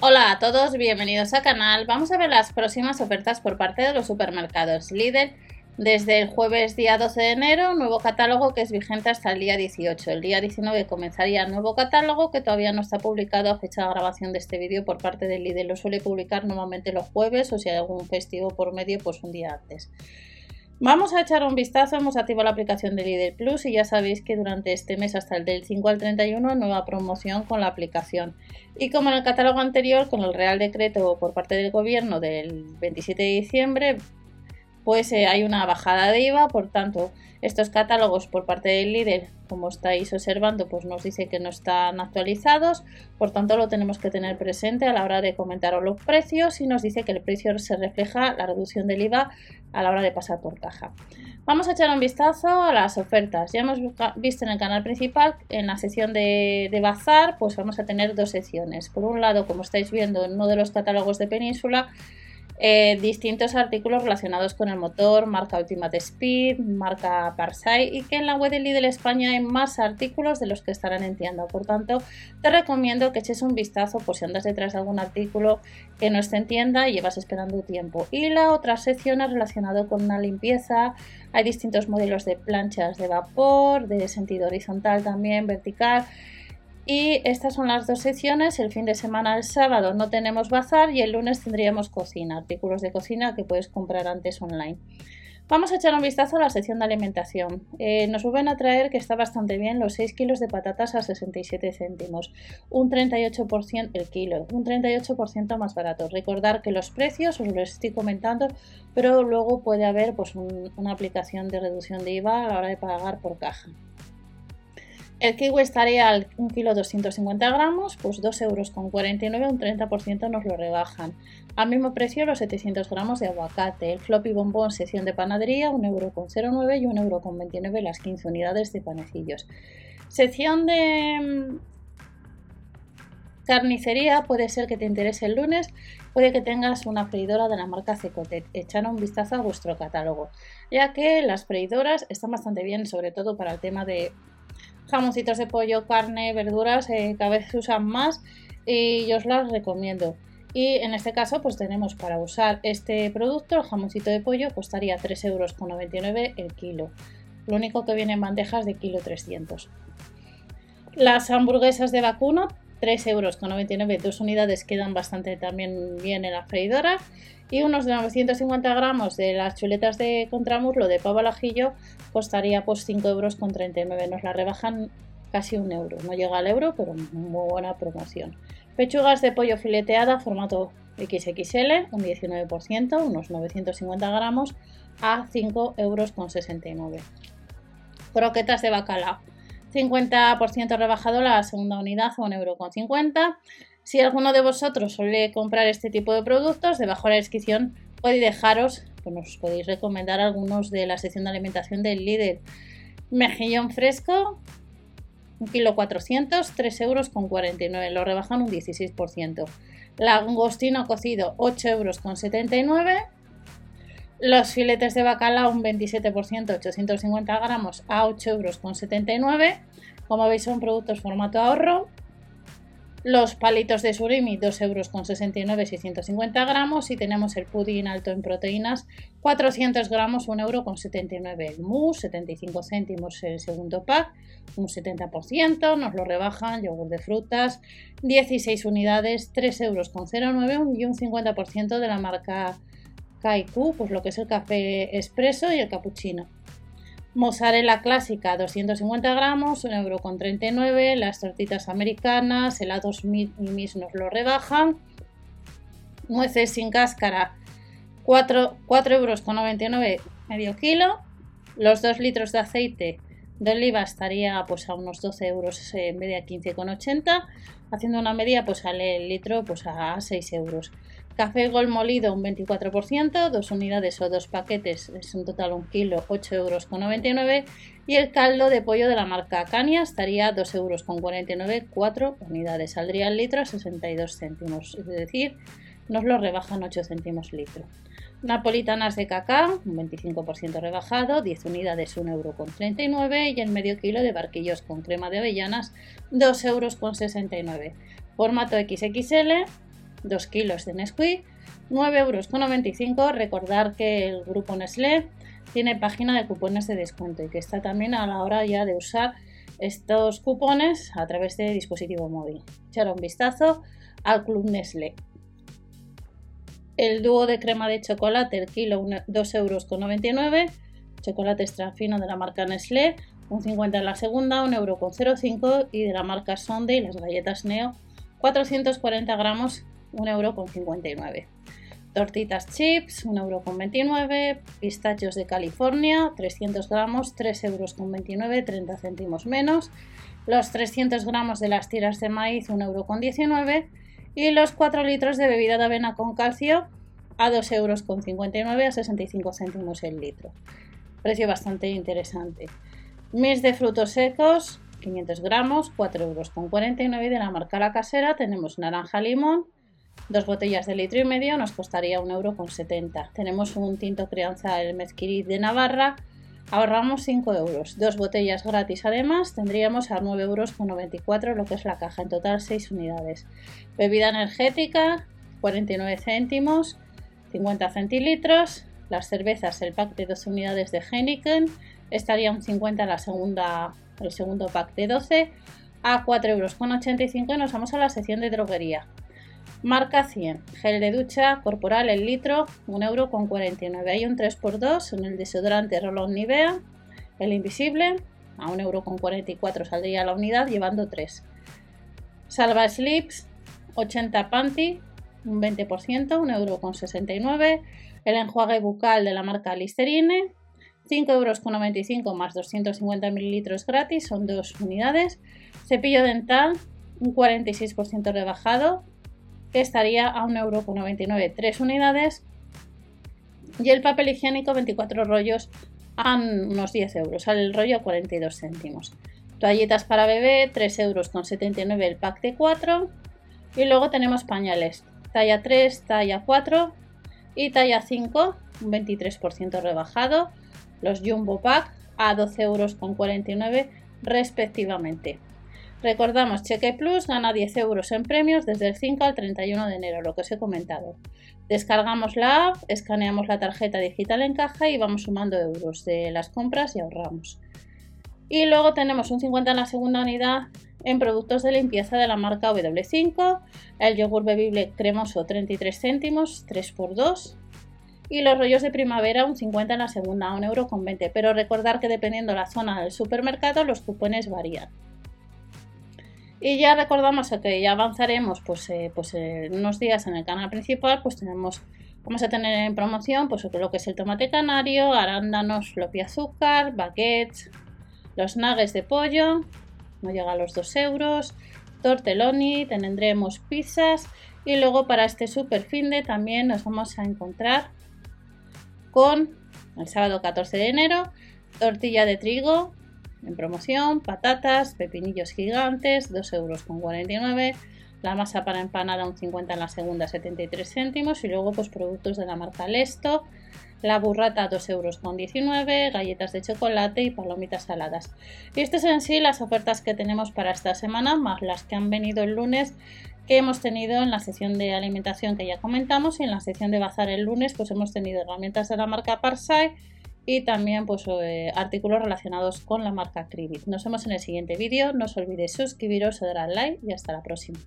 Hola a todos, bienvenidos al canal. Vamos a ver las próximas ofertas por parte de los supermercados Lidl. Desde el jueves día 12 de enero, nuevo catálogo que es vigente hasta el día 18. El día 19 comenzaría el nuevo catálogo que todavía no está publicado a fecha de grabación de este vídeo por parte de Lidl. Lo suele publicar normalmente los jueves o si hay algún festivo por medio, pues un día antes. Vamos a echar un vistazo, hemos activado la aplicación de Lidl Plus y ya sabéis que durante este mes hasta el del 5 al 31 nueva promoción con la aplicación. Y como en el catálogo anterior, con el Real Decreto por parte del Gobierno del 27 de diciembre, pues eh, hay una bajada de IVA, por tanto, estos catálogos por parte del líder, como estáis observando, pues nos dice que no están actualizados, por tanto lo tenemos que tener presente a la hora de comentaros los precios y nos dice que el precio se refleja la reducción del IVA a la hora de pasar por caja. Vamos a echar un vistazo a las ofertas. Ya hemos visto en el canal principal, en la sección de, de bazar, pues vamos a tener dos secciones. Por un lado, como estáis viendo en uno de los catálogos de Península, eh, distintos artículos relacionados con el motor, marca Ultimate Speed, marca Parsai y que en la web de Lidl España hay más artículos de los que estarán en tienda. Por tanto, te recomiendo que eches un vistazo por si andas detrás de algún artículo que no esté en tienda y llevas esperando tiempo. Y la otra sección es relacionado con una limpieza. Hay distintos modelos de planchas de vapor, de sentido horizontal también, vertical. Y estas son las dos secciones. El fin de semana, el sábado, no tenemos bazar y el lunes tendríamos cocina, artículos de cocina que puedes comprar antes online. Vamos a echar un vistazo a la sección de alimentación. Eh, nos vuelven a traer que está bastante bien los 6 kilos de patatas a 67 céntimos, un 38% el kilo, un 38% más barato. Recordar que los precios os los estoy comentando, pero luego puede haber pues, una aplicación de reducción de IVA a la hora de pagar por caja. El kiwi estaría al 1 kilo 250 gramos, pues 2 euros con 49, un 30% nos lo rebajan. Al mismo precio los 700 gramos de aguacate, el floppy bombón sección de panadería, 1 euro con 09 y 1 euro con 29 las 15 unidades de panecillos. Sección de mm, carnicería puede ser que te interese el lunes, puede que tengas una freidora de la marca Cecotet. Echar un vistazo a vuestro catálogo, ya que las freidoras están bastante bien, sobre todo para el tema de jamoncitos de pollo, carne, verduras, eh, cada vez se usan más y yo os las recomiendo. Y en este caso, pues tenemos para usar este producto, el jamoncito de pollo, costaría 3,99 euros el kilo. Lo único que viene en bandejas de kilo 300. Las hamburguesas de vacuno, 3,99 euros, dos unidades quedan bastante también bien en la freidora. Y unos de 950 gramos de las chuletas de contramuslo de pavo al ajillo costaría pues 5 euros con 39 nos la rebajan casi un euro. No llega al euro pero muy buena promoción. Pechugas de pollo fileteada formato XXL un 19% unos 950 gramos a 5 euros con 69 croquetas de bacalao 50% rebajado la segunda unidad a 1,50 euro con 50 si alguno de vosotros suele comprar este tipo de productos, debajo de la descripción podéis dejaros, pues nos podéis recomendar algunos de la sección de alimentación del líder. Mejillón fresco, 1 kilo 400, 3 euros con 49, lo rebajan un 16%. Langostino cocido, 8 euros con 79. Los filetes de bacalao, un 27%, 850 gramos a 8 euros con 79. Como veis son productos formato ahorro. Los palitos de surimi, 2 euros con 69, 650 gramos. Y tenemos el pudín alto en proteínas, 400 gramos, 1 euro con 79. El mousse, 75 céntimos el segundo pack, un 70%. Nos lo rebajan, yogur de frutas, 16 unidades, 3 euros con 09 y un 50% de la marca Kaiku, pues lo que es el café expreso y el cappuccino. Mozzarella clásica 250 gramos, 1,39€. Las tortitas americanas, helados mimis nos lo rebajan. Nueces sin cáscara 4,99 euros medio kilo. Los 2 litros de aceite de oliva estaría pues a unos 12 euros en vez de a 15,80. Haciendo una media pues sale el litro pues a 6 euros. Café Gol molido un 24%, dos unidades o dos paquetes, es un total un kilo, 8 euros con 99. Y el caldo de pollo de la marca Cania estaría 2 euros con 49, 4 unidades. Saldría el litro a 62 céntimos, es decir, nos lo rebajan 8 céntimos litro. Napolitanas de cacao, un 25% rebajado, 10 unidades 1 euro con 39 y el medio kilo de barquillos con crema de avellanas 2 euros con 69. Formato XXL, 2 kilos de Nesquik, 9,95 euros. Recordar que el grupo Nestlé tiene página de cupones de descuento y que está también a la hora ya de usar estos cupones a través de dispositivo móvil. Echar un vistazo al Club Nestlé. El dúo de crema de chocolate, el kilo 2,99 euros. Chocolate extra fino de la marca Nestlé, un 50 en la segunda, 1,05 euro y de la marca Sunday las galletas Neo, 440 gramos, 1,59 euro. Tortitas chips, 1,29 euro. Pistachos de California, 300 gramos, 3,29 euros, 30 céntimos menos. Los 300 gramos de las tiras de maíz, 1,19 euro. Y los 4 litros de bebida de avena con calcio a 2,59 euros a 65 céntimos el litro. Precio bastante interesante. Mis de frutos secos, 500 gramos, 4,49 euros. Y de la marca La Casera tenemos naranja limón, dos botellas de litro y medio, nos costaría 1,70 euro. Tenemos un tinto crianza el Mezquirit de Navarra, ahorramos 5 euros. Dos botellas gratis además, tendríamos a 9,94 euros lo que es la caja, en total 6 unidades. Bebida energética, 49 céntimos, 50 centilitros. Las cervezas, el pack de 12 unidades de Heineken, estaría un 50 la segunda, el segundo pack de 12 a 4,85 euros y nos vamos a la sección de droguería. Marca 100, gel de ducha corporal el litro, 1,49 euro. Hay un 3x2 en el desodorante Rolón Nivea, el invisible, a 1,44 euro saldría la unidad llevando 3. Salva Slips, 80 panty, un 20%, 1,69 euro. El enjuague bucal de la marca Listerine, 5,95 euros más 250 mililitros gratis, son dos unidades. Cepillo dental, un 46% rebajado, que estaría a 1,99€, 3 unidades. Y el papel higiénico, 24 rollos a unos 10 euros, sale el rollo a 42 céntimos. Toallitas para bebé, 3 euros con 79 el pack de 4. Y luego tenemos pañales, talla 3, talla 4 y talla 5, un 23% rebajado los Jumbo Pack a 12,49 euros respectivamente. Recordamos, Cheque Plus gana 10 euros en premios desde el 5 al 31 de enero, lo que os he comentado. Descargamos la app, escaneamos la tarjeta digital en caja y vamos sumando euros de las compras y ahorramos. Y luego tenemos un 50 en la segunda unidad en productos de limpieza de la marca W5, el yogur bebible cremoso 33 céntimos, 3x2, y los rollos de primavera un 50 en la segunda, un euro con 20. Pero recordar que dependiendo la zona del supermercado los cupones varían. Y ya recordamos que ya avanzaremos pues, eh, pues en unos días en el canal principal, pues tenemos, vamos a tener en promoción pues lo que es el tomate canario, arándanos, floppy azúcar, baguettes, los nuggets de pollo, no llega a los 2 euros, tortelloni, tendremos pizzas y luego para este super fin de también nos vamos a encontrar con el sábado 14 de enero, tortilla de trigo en promoción, patatas, pepinillos gigantes, 2,49 euros. La masa para empanada un 50 en la segunda, 73 céntimos. Y luego pues productos de la marca Lesto, la burrata 2,19 euros, galletas de chocolate y palomitas saladas. Y estas en sí las ofertas que tenemos para esta semana, más las que han venido el lunes que hemos tenido en la sección de alimentación que ya comentamos y en la sección de bazar el lunes pues hemos tenido herramientas de la marca Parsai y también pues artículos relacionados con la marca Cribit. Nos vemos en el siguiente vídeo, no os olvidéis suscribiros, dar al like y hasta la próxima.